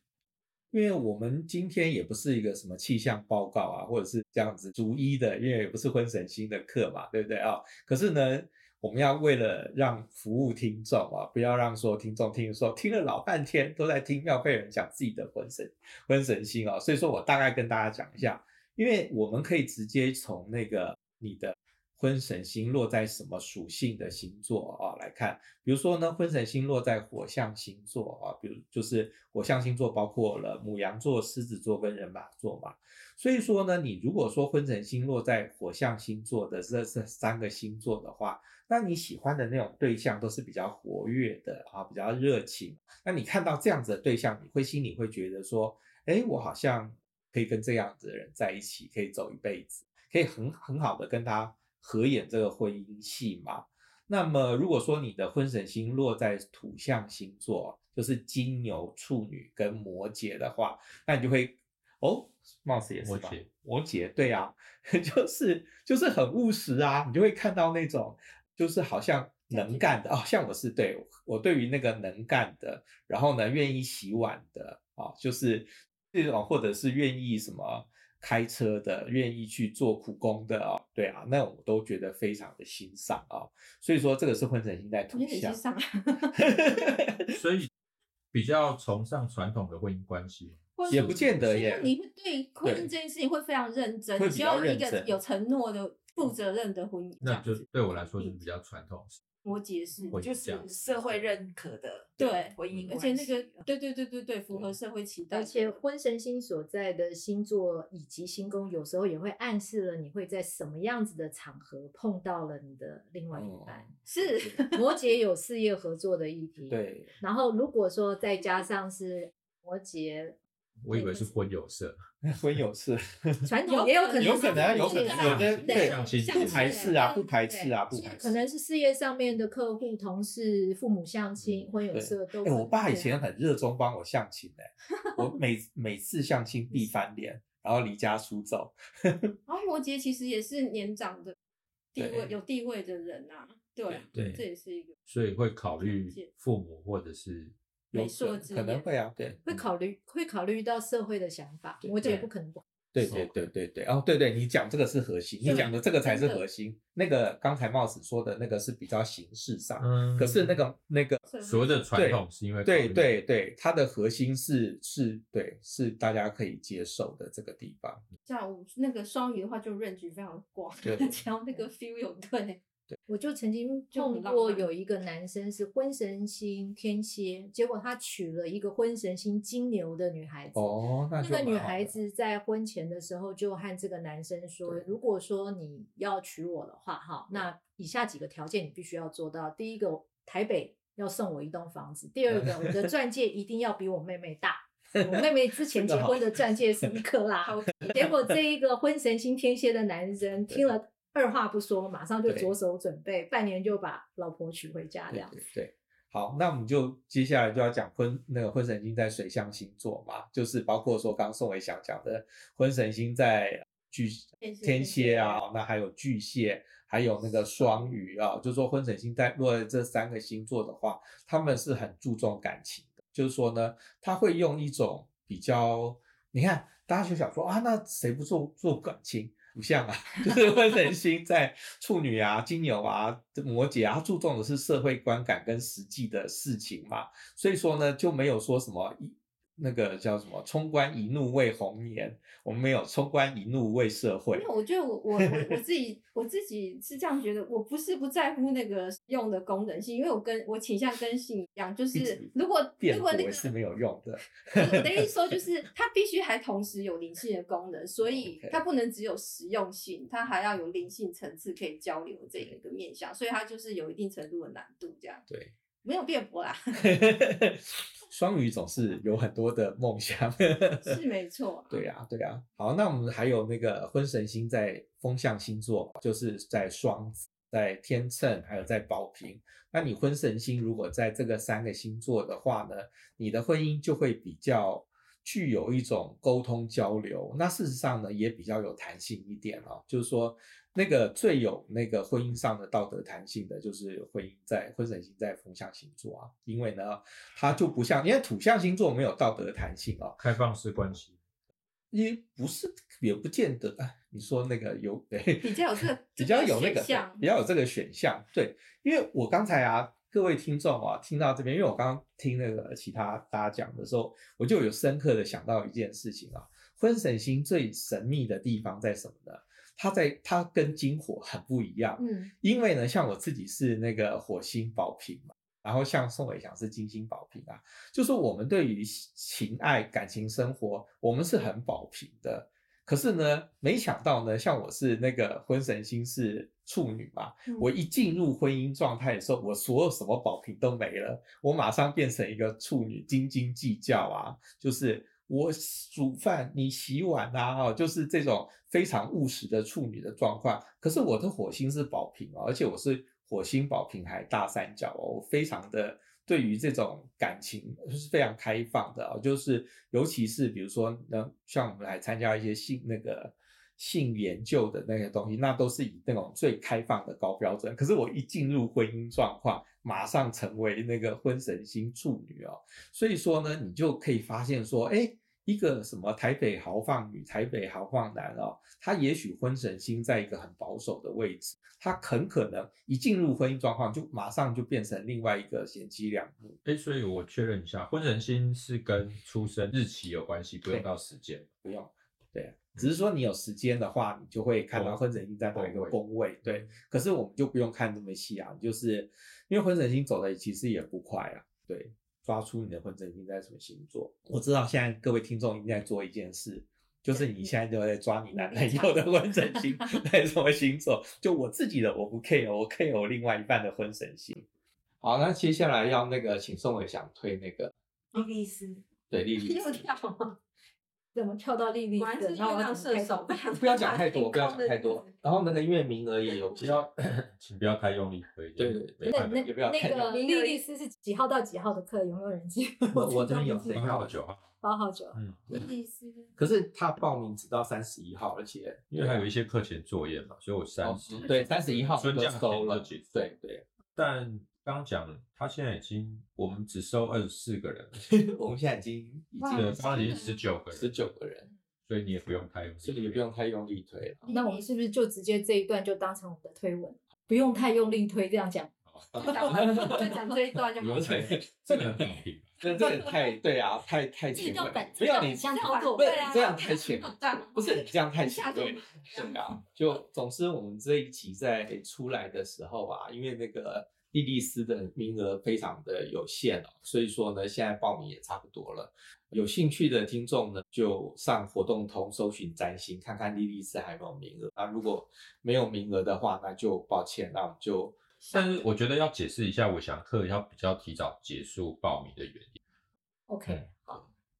因为我们今天也不是一个什么气象报告啊，或者是这样子逐一的，因为也不是婚神星的课嘛，对不对啊？可是呢，我们要为了让服务听众啊，不要让说听众听说听了老半天都在听妙佩人讲自己的婚神婚神星啊，所以说我大概跟大家讲一下，因为我们可以直接从那个你的。婚神星落在什么属性的星座啊？来看，比如说呢，婚神星落在火象星座啊，比如就是火象星座包括了母羊座、狮子座跟人马座嘛。所以说呢，你如果说婚神星落在火象星座的这这三个星座的话，那你喜欢的那种对象都是比较活跃的啊，比较热情。那你看到这样子的对象，你会心里会觉得说，哎，我好像可以跟这样子的人在一起，可以走一辈子，可以很很好的跟他。合演这个婚姻戏嘛？那么如果说你的婚神星落在土象星座，就是金牛、处女跟摩羯的话，那你就会哦，貌似也是吧？摩羯，摩羯，对啊，就是就是很务实啊，你就会看到那种就是好像能干的哦，像我是对我对于那个能干的，然后呢愿意洗碗的啊、哦，就是这种或者是愿意什么。开车的，愿意去做苦工的哦，对啊，那我都觉得非常的欣赏啊、哦。所以说，这个是婚神星在土象，所以比较崇尚传统的婚姻关系，也不见得耶。你会对婚姻这件事情会非常认真，你需要一个有承诺的、负责任的婚姻。那就对我来说就是比较传统。摩羯是，就是社会认可的对婚姻，而且那个对对对对对，符合社会期待。而且婚神星所在的星座以及星宫，有时候也会暗示了你会在什么样子的场合碰到了你的另外一半。是 摩羯有事业合作的议题，对。然后如果说再加上是摩羯。我以为是婚有色，婚有事，传统也有可能，有可能，有可能，有的对，不排斥啊，不排斥啊，不排斥。可能是事业上面的客户、同事、父母相亲，婚有色都。哎，我爸以前很热衷帮我相亲的，我每每次相亲必翻脸，然后离家出走。然后摩羯其实也是年长的，地位有地位的人呐，对对，这也是一个，所以会考虑父母或者是媒妁之言，可能会啊，对，会考虑会考虑到社会的想法，我觉得不可能不。对对对对对，哦对对，你讲这个是核心，你讲的这个才是核心。那个刚才帽子说的那个是比较形式上，嗯，可是那个那个所谓的传统是因为对对对，它的核心是是，对，是大家可以接受的这个地方。像那个双鱼的话，就 range 非常广，只要那个 feel 有对。对，我就曾经碰过有一个男生是婚神星天蝎，结果他娶了一个婚神星金牛的女孩子。哦，那，那个女孩子在婚前的时候就和这个男生说，如果说你要娶我的话，哈，那以下几个条件你必须要做到。第一个，台北要送我一栋房子；第二个，我的钻戒一定要比我妹妹大。我妹妹之前结婚的钻戒是 一克拉，结果这一个婚神星天蝎的男生听了。二话不说，马上就着手准备，半年就把老婆娶回家这样子。对，对，好，那我们就接下来就要讲婚那个婚神星在水象星座嘛，就是包括说刚刚宋伟祥讲的婚神星在巨天蝎啊，那还有巨蟹，还有那个双鱼啊，就是说婚神星在落在这三个星座的话，他们是很注重感情的，就是说呢，他会用一种比较，你看大家就想说啊，那谁不做做感情？不像啊，就是会忍心在处女啊、金牛啊、摩羯啊，注重的是社会观感跟实际的事情嘛，所以说呢，就没有说什么。那个叫什么？冲冠一怒为红颜，我们没有冲冠一怒为社会。没有，我觉得我我我自己我自己是这样觉得，我不是不在乎那个用的功能性，因为我跟我倾向跟性一样，就是如果如果那个是没有用的。我的意思说，就 是它必须还同时有灵性的功能，所以它不能只有实用性，它还要有灵性层次可以交流这一个面向，所以它就是有一定程度的难度这样。对，没有辩驳啦。双鱼总是有很多的梦想，是没错、啊。对呀、啊，对呀、啊。好，那我们还有那个婚神星在风象星座，就是在双子、在天秤，还有在宝瓶。那你婚神星如果在这个三个星座的话呢，你的婚姻就会比较具有一种沟通交流。那事实上呢，也比较有弹性一点哦，就是说。那个最有那个婚姻上的道德弹性的，就是婚姻在婚神星在风象星座啊，因为呢，它就不像，因为土象星座没有道德弹性啊，开放式关系，也不是，也不见得啊。你说那个有对，比较有这个，比较有那个，比较有这个选项，对，因为我刚才啊，各位听众啊，听到这边，因为我刚刚听那个其他大家讲的时候，我就有深刻的想到一件事情啊，婚神星最神秘的地方在什么呢？它在它跟金火很不一样，嗯，因为呢，像我自己是那个火星宝瓶嘛，然后像宋伟祥是金星宝瓶啊，就是我们对于情爱感情生活，我们是很宝瓶的。可是呢，没想到呢，像我是那个婚神星是处女嘛，嗯，我一进入婚姻状态的时候，我所有什么宝瓶都没了，我马上变成一个处女，斤斤计较啊，就是。我煮饭，你洗碗呐，啊，就是这种非常务实的处女的状况。可是我的火星是宝瓶啊，而且我是火星宝瓶还大三角哦，我非常的对于这种感情是非常开放的啊，就是尤其是比如说，那像我们来参加一些性那个性研究的那些东西，那都是以那种最开放的高标准。可是我一进入婚姻状况，马上成为那个婚神星处女哦，所以说呢，你就可以发现说，哎。一个什么台北豪放女、台北豪放男哦，他也许婚神星在一个很保守的位置，他很可能一进入婚姻状况就马上就变成另外一个贤妻良母。哎，所以我确认一下，婚神星是跟出生日期有关系，不用到时间，不用。对，只是说你有时间的话，你就会看到婚神星在哪一个宫位。对，可是我们就不用看这么细啊，就是因为婚神星走的其实也不快啊。对。抓出你的婚神星在什么星座？我知道现在各位听众一定在做一件事，就是你现在就在抓你男朋友的婚神星在什么星座。就我自己的我不 care，我 care 我另外一半的婚神星。好，那接下来要那个请宋伟祥推那个莉莉丝，对莉莉 丝。怎么跳到莉莉丝？然后让射手不要讲太多，不要讲太多。然后那个因为名额也有，不要，请不要太用力推。对对对，那那那个莉莉丝是几号到几号的课？有没有人记？我我这边有八号九号，八号九号。嗯，莉莉丝。可是他报名只到三十一号，而且因为还有一些课前作业嘛，所以我三十对三十一号春假收了。对对，但。刚刚讲，他现在已经，我们只收二十四个人，我们现在已经已经，对，刚刚已经十九个人，十九个人，所以你也不用太用力，所以你也不用太用力推了。那我们是不是就直接这一段就当成我们的推文，不用太用力推，这样讲？就讲这一段就好。这个很好听，这这个太对啊，太太前卫，不要你像操作，不是这样太前卫，不是你这样太前卫，对啊。就总之我们这一集在出来的时候啊，因为那个。莉莉丝的名额非常的有限哦，所以说呢，现在报名也差不多了。有兴趣的听众呢，就上活动通搜寻占星，看看莉莉丝还有没有名额。那如果没有名额的话，那就抱歉，那我们就。但是我觉得要解释一下，我想课要比较提早结束报名的原因。OK。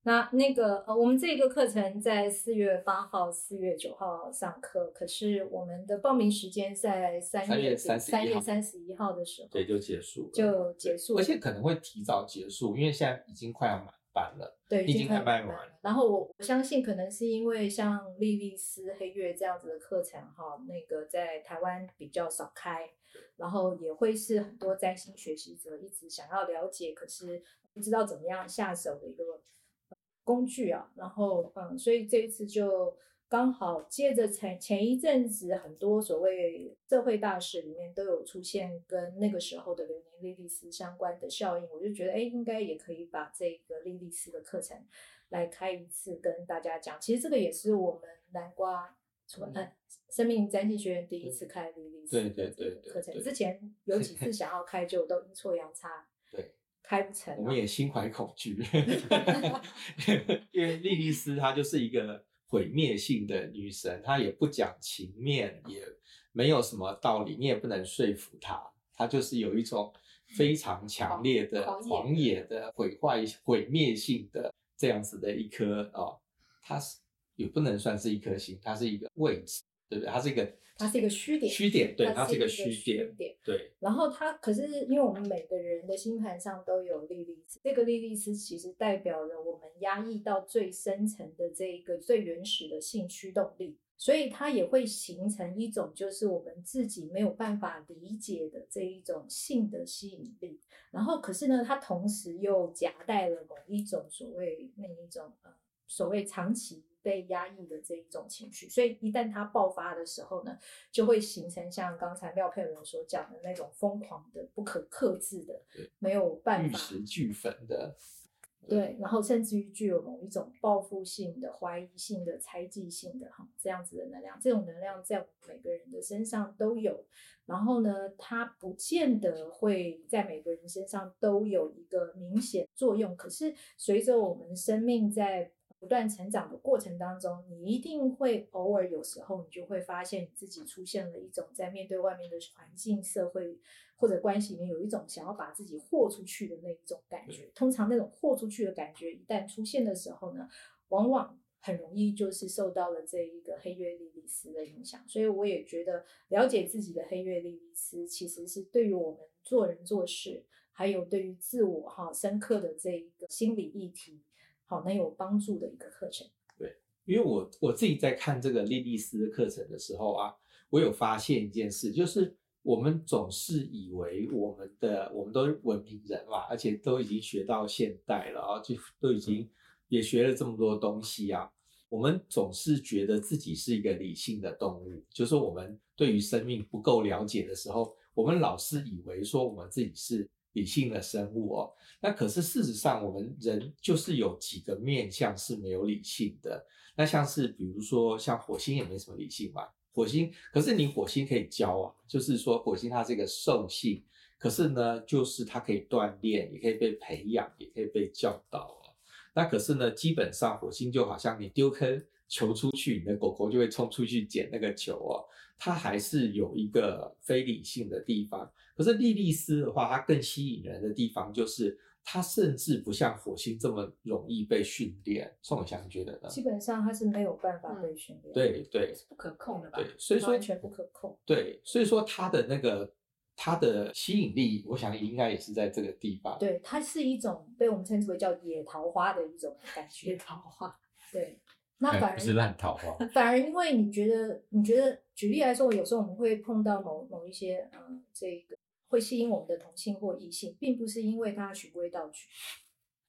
嗯那那个呃，我们这个课程在四月八号、四月九号上课，可是我们的报名时间在三月三月三十一号的时候，对，就结束了，就结束了，而且可能会提早结束，因为现在已经快要满班了，对，已经快卖完了。然后我我相信，可能是因为像莉莉丝、黑月这样子的课程哈，那个在台湾比较少开，然后也会是很多占星学习者一直想要了解，可是不知道怎么样下手的一个。工具啊，然后嗯，所以这一次就刚好借着前前一阵子很多所谓社会大事里面都有出现跟那个时候的流年莉莉丝相关的效应，我就觉得哎，应该也可以把这个莉莉丝的课程来开一次跟大家讲。其实这个也是我们南瓜从嗯生命占星学院第一次开莉莉丝对对对课程，之前有几次想要开就都阴错阳差。开不成，我们也心怀恐惧 因为莉莉丝她就是一个毁灭性的女神，她也不讲情面，也没有什么道理，你也不能说服她，她就是有一种非常强烈的狂野的毁坏、毁灭性的这样子的一颗哦，它是也不能算是一颗星，它是一个位置，对不对？它是一个。它是一个虚点，虚点，对，它是一个虚点，点，对。然后它可是因为我们每个人的星盘上都有莉莉丝，这个莉莉丝其实代表了我们压抑到最深层的这一个最原始的性驱动力，所以它也会形成一种就是我们自己没有办法理解的这一种性的吸引力。然后可是呢，它同时又夹带了某一种所谓那一种呃所谓长期。被压抑的这一种情绪，所以一旦它爆发的时候呢，就会形成像刚才妙佩文所讲的那种疯狂的、不可克制的，没有办法，玉石俱焚的，对，然后甚至于具有某一种报复性的、怀疑性的、猜忌性的哈这样子的能量，这种能量在每个人的身上都有，然后呢，它不见得会在每个人身上都有一个明显作用，可是随着我们生命在不断成长的过程当中，你一定会偶尔有时候，你就会发现你自己出现了一种在面对外面的环境、社会或者关系里面，有一种想要把自己豁出去的那一种感觉。通常那种豁出去的感觉一旦出现的时候呢，往往很容易就是受到了这一个黑月莉莉丝的影响。所以我也觉得了解自己的黑月莉莉丝，其实是对于我们做人做事，还有对于自我哈深刻的这一个心理议题。好，能有帮助的一个课程。对，因为我我自己在看这个莉莉丝的课程的时候啊，我有发现一件事，就是我们总是以为我们的我们都是文明人嘛，而且都已经学到现代了啊，就都已经也学了这么多东西啊，我们总是觉得自己是一个理性的动物，就是我们对于生命不够了解的时候，我们老是以为说我们自己是。理性的生物哦，那可是事实上，我们人就是有几个面向是没有理性的。那像是比如说，像火星也没什么理性嘛。火星，可是你火星可以教啊，就是说火星它是一个兽性，可是呢，就是它可以锻炼，也可以被培养，也可以被教导哦。那可是呢，基本上火星就好像你丢颗球出去，你的狗狗就会冲出去捡那个球哦，它还是有一个非理性的地方。可是莉莉丝的话，它更吸引人的地方就是它甚至不像火星这么容易被训练。宋伟祥，你觉得呢？基本上它是没有办法被训练，对对，是不可控的吧？对，所以说完全不可控。对，所以说它的那个它的吸引力，我想应该也是在这个地方。对，它是一种被我们称之为叫野桃花的一种感觉。野桃花，对。那反而、欸、不是烂桃花，反而因为你觉得，你觉得，举例来说，有时候我们会碰到某某一些，嗯，这个会吸引我们的同性或异性，并不是因为他循规蹈矩，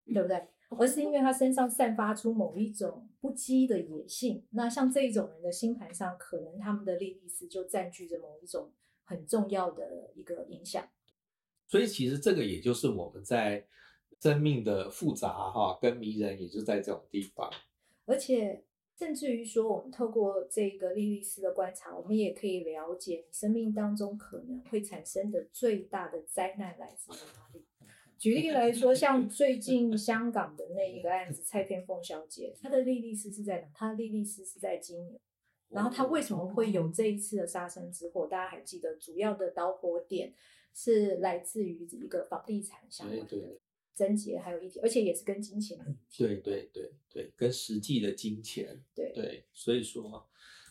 对不对？而是因为他身上散发出某一种不羁的野性。那像这一种人的星盘上，可能他们的莉莉丝就占据着某一种很重要的一个影响。所以其实这个也就是我们在生命的复杂哈跟迷人，也就在这种地方。而且，甚至于说，我们透过这个莉莉丝的观察，我们也可以了解你生命当中可能会产生的最大的灾难来自于哪里。举例来说，像 最近香港的那一个案子，蔡天凤小姐，她的莉莉丝是在哪？她的莉莉丝是在金牛。然后她为什么会有这一次的杀身之祸？大家还记得，主要的导火点是来自于一个房地产相关的。贞洁还有一点，而且也是跟金钱。对对对对，跟实际的金钱。对对，所以说，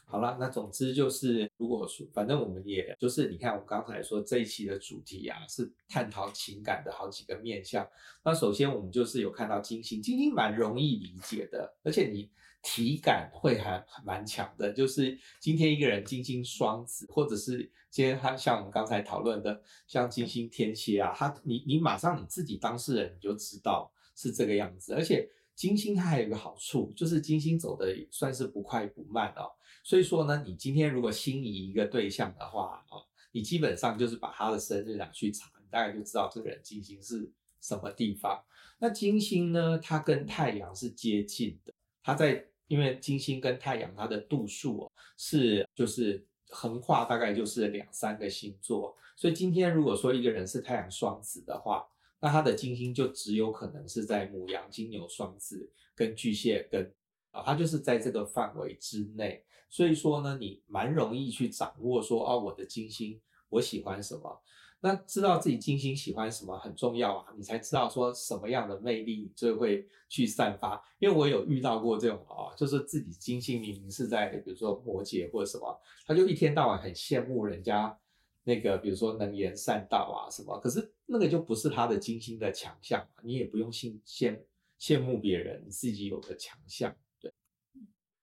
好了，那总之就是，如果说，反正我们也就是，你看我们刚才说这一期的主题啊，是探讨情感的好几个面向。那首先我们就是有看到金星，金星蛮容易理解的，而且你。体感会还蛮强的，就是今天一个人金星双子，或者是今天他像我们刚才讨论的，像金星天蝎啊，他你你马上你自己当事人你就知道是这个样子，而且金星它还有一个好处，就是金星走的算是不快不慢哦，所以说呢，你今天如果心仪一个对象的话哦，你基本上就是把他的生日拿去查，你大概就知道这个人金星是什么地方。那金星呢，它跟太阳是接近的，它在。因为金星跟太阳它的度数哦是就是横跨大概就是两三个星座，所以今天如果说一个人是太阳双子的话，那他的金星就只有可能是在母羊、金牛、双子跟巨蟹跟啊，他就是在这个范围之内，所以说呢，你蛮容易去掌握说哦，我的金星我喜欢什么。那知道自己金星喜欢什么很重要啊，你才知道说什么样的魅力就会去散发。因为我有遇到过这种啊，就是自己金星明明是在比如说摩羯或者什么，他就一天到晚很羡慕人家那个，比如说能言善道啊什么，可是那个就不是他的金星的强项，你也不用羡羡羡慕别人，你自己有个强项。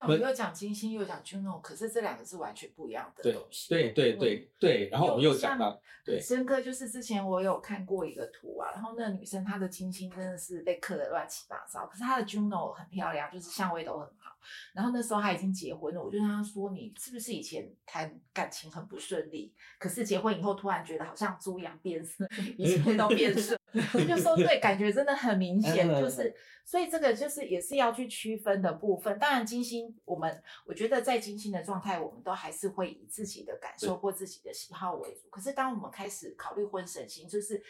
我们又讲金星，又讲 Juno，可是这两个是完全不一样的东西。对对对对对，然后我们又讲到，对，深刻就是之前我有看过一个图啊，然后那个女生她的金星真的是被刻的乱七八糟，可是她的 Juno 很漂亮，就是相位都很好。然后那时候她已经结婚了，我就跟她说：“你是不是以前谈感情很不顺利？可是结婚以后突然觉得好像猪羊变色，一切都变顺。” 就说对，感觉真的很明显，就是所以这个就是也是要去区分的部分。当然，金星我们我觉得在金星的状态，我们都还是会以自己的感受或自己的喜好为主。可是当我们开始考虑婚神星，就是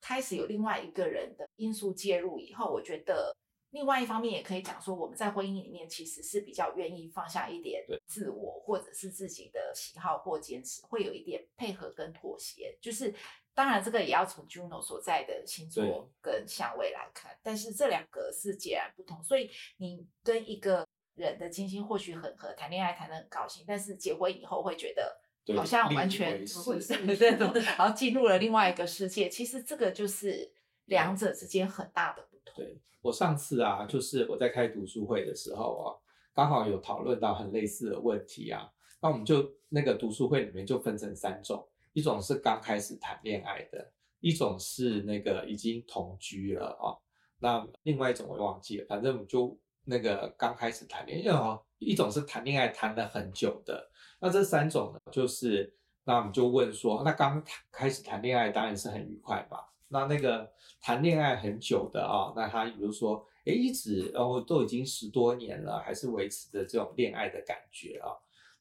开始有另外一个人的因素介入以后，我觉得。另外一方面也可以讲说，我们在婚姻里面其实是比较愿意放下一点自我，或者是自己的喜好或坚持，会有一点配合跟妥协。就是当然这个也要从 Juno 所在的星座跟相位来看，但是这两个是截然不同。所以你跟一个人的金星或许很合，谈恋爱谈得很高兴，但是结婚以后会觉得好像完全是这 种，然后进入了另外一个世界。其实这个就是两者之间很大的不同。对。我上次啊，就是我在开读书会的时候啊，刚好有讨论到很类似的问题啊。那我们就那个读书会里面就分成三种，一种是刚开始谈恋爱的，一种是那个已经同居了啊。那另外一种我忘记了，反正就那个刚开始谈恋爱哦，一种是谈恋爱谈了很久的。那这三种呢，就是那我们就问说，那刚开始谈恋爱当然是很愉快吧？那那个谈恋爱很久的啊，那他比如说，诶，一直然后都已经十多年了，还是维持着这种恋爱的感觉啊。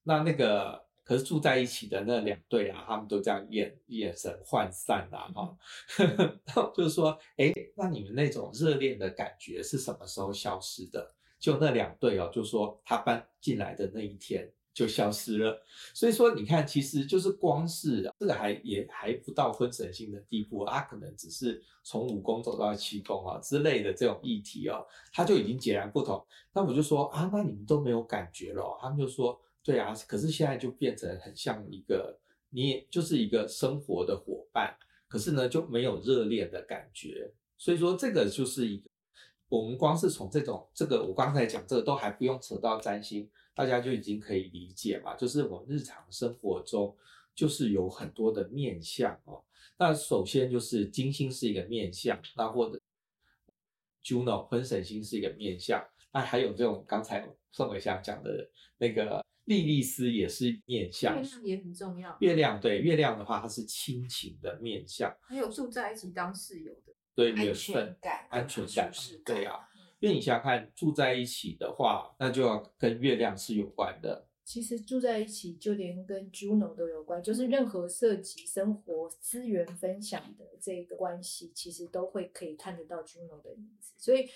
那那个可是住在一起的那两对啊，他们都这样眼眼神涣散啊，哈，就是说，哎，那你们那种热恋的感觉是什么时候消失的？就那两对哦，就说他搬进来的那一天就消失了。所以说，你看，其实就是光是这个还也还不到分神性的地步，啊，可能只是从五宫走到七宫啊之类的这种议题哦，他就已经截然不同。那我就说啊，那你们都没有感觉了？他们就说，对啊，可是现在就变成很像一个，你也就是一个生活的伙伴，可是呢就没有热恋的感觉。所以说，这个就是一个，我们光是从这种这个，我刚才讲这个都还不用扯到占星。大家就已经可以理解嘛，就是我们日常生活中就是有很多的面相哦。那首先就是金星是一个面相，那或者 Juno 婚神星是一个面相，那还有这种刚才宋伟祥讲的那个莉莉丝也是面相。月亮也很重要。月亮对，月亮的话它是亲情的面相，还有住在一起当室友的，对，安全感，安全感，对、啊。因为你想想看，住在一起的话，那就要跟月亮是有关的。其实住在一起就连跟 Juno 都有关，就是任何涉及生活资源分享的这个关系，其实都会可以看得到 Juno 的影子。所以，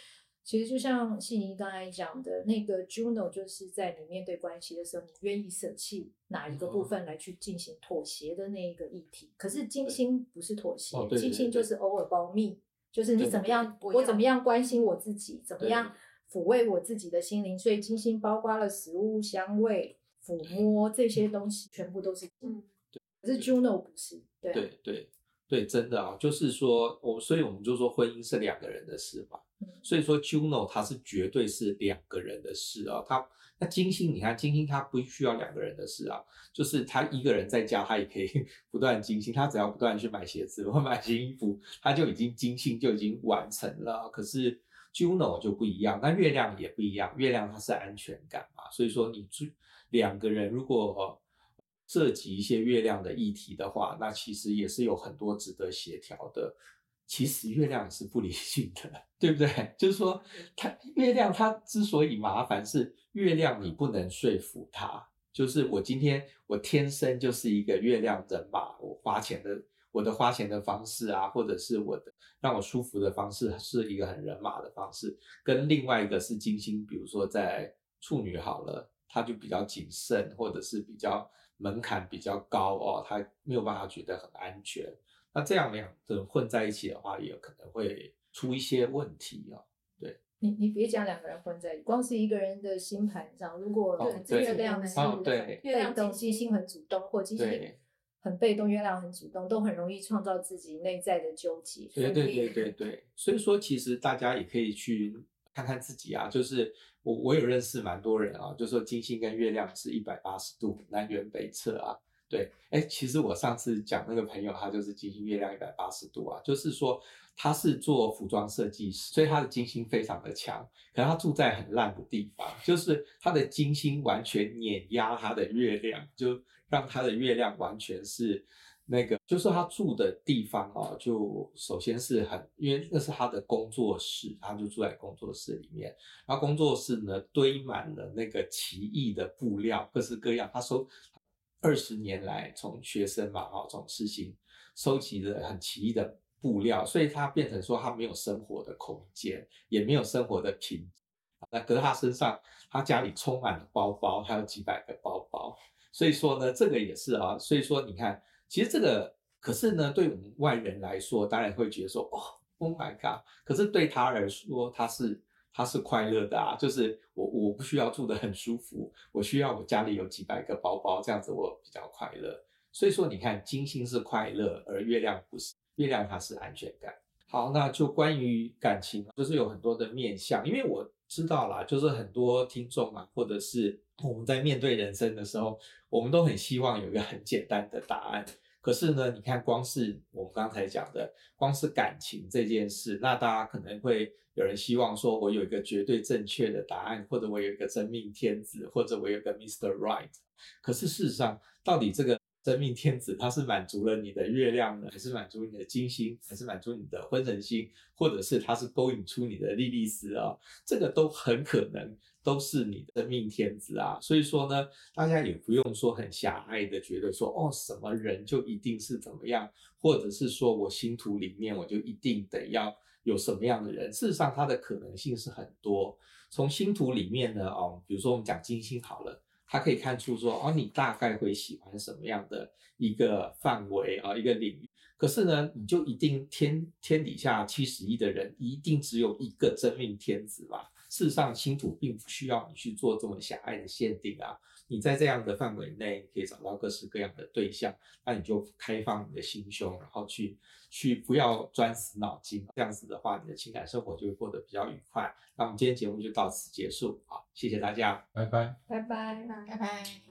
其实就像信怡刚才讲的，那个 Juno 就是在你面对关系的时候，你愿意舍弃哪一个部分来去进行妥协的那一个议题。可是金星不是妥协，哦、金星就是偶尔保密。就是你怎么样，我怎么样关心我自己，怎么样抚慰我自己的心灵。所以金星包括了食物、香味、抚摸这些东西，全部都是。嗯，对。可是 Juno 不是，对对对，真的啊，就是说我，所以我们就说婚姻是两个人的事嘛。嗯、所以说 Juno 它是绝对是两个人的事啊，它。那金星，你看金星，它不需要两个人的事啊，就是他一个人在家，他也可以 不断金星，他只要不断去买鞋子或买新衣服，他就已经金星就已经完成了。可是 Juno 就不一样，那月亮也不一样，月亮它是安全感嘛，所以说你两个人如果涉及一些月亮的议题的话，那其实也是有很多值得协调的。其实月亮是不理性的，对不对？就是说，它月亮它之所以麻烦，是月亮你不能说服它。就是我今天我天生就是一个月亮人嘛，我花钱的我的花钱的方式啊，或者是我的让我舒服的方式，是一个很人马的方式。跟另外一个是金星，比如说在处女好了，它就比较谨慎，或者是比较门槛比较高哦，他没有办法觉得很安全。那这样两个混在一起的话，也可能会出一些问题哦。对，你你别讲两个人混在一起，光是一个人的星盘上，如果月亮是被动，金星很主动，或金星很被动，月亮很主动，都很容易创造自己内在的纠结。对对对对对，所以说其实大家也可以去看看自己啊，就是我我有认识蛮多人啊，就说金星跟月亮是一百八十度南辕北辙啊。对，哎，其实我上次讲那个朋友，他就是金星月亮一百八十度啊，就是说他是做服装设计师，所以他的金星非常的强，可是他住在很烂的地方，就是他的金星完全碾压他的月亮，就让他的月亮完全是那个，就是他住的地方啊，就首先是很，因为那是他的工作室，他就住在工作室里面，然后工作室呢堆满了那个奇异的布料，各式各样，他说。二十年来，从学生嘛，哈，从实习收集了很奇异的布料，所以他变成说他没有生活的空间，也没有生活的品。那可是他身上，他家里充满了包包，还有几百个包包。所以说呢，这个也是啊。所以说你看，其实这个，可是呢，对我们外人来说，当然会觉得说，哦，Oh my God！可是对他来说，他是。他是快乐的啊，就是我我不需要住得很舒服，我需要我家里有几百个包包，这样子我比较快乐。所以说你看，金星是快乐，而月亮不是，月亮它是安全感。好，那就关于感情，就是有很多的面向，因为我知道啦，就是很多听众啊，或者是我们在面对人生的时候，我们都很希望有一个很简单的答案。可是呢，你看，光是我们刚才讲的，光是感情这件事，那大家可能会有人希望说，我有一个绝对正确的答案，或者我有一个真命天子，或者我有个 Mr. Right。可是事实上，到底这个真命天子，他是满足了你的月亮呢，还是满足你的金星，还是满足你的婚神星，或者是他是勾引出你的莉莉丝啊？这个都很可能。都是你的命天子啊，所以说呢，大家也不用说很狭隘的觉得说，哦，什么人就一定是怎么样，或者是说我星图里面我就一定得要有什么样的人。事实上，它的可能性是很多。从星图里面呢，哦，比如说我们讲金星好了，他可以看出说，哦，你大概会喜欢什么样的一个范围啊，一个领域。可是呢，你就一定天天底下七十亿的人，一定只有一个真命天子吧？事实上，新土并不需要你去做这么狭隘的限定啊。你在这样的范围内，可以找到各式各样的对象，那你就开放你的心胸，然后去去不要钻死脑筋，这样子的话，你的情感生活就会过得比较愉快。那我们今天节目就到此结束，好，谢谢大家，拜拜，拜拜，拜拜。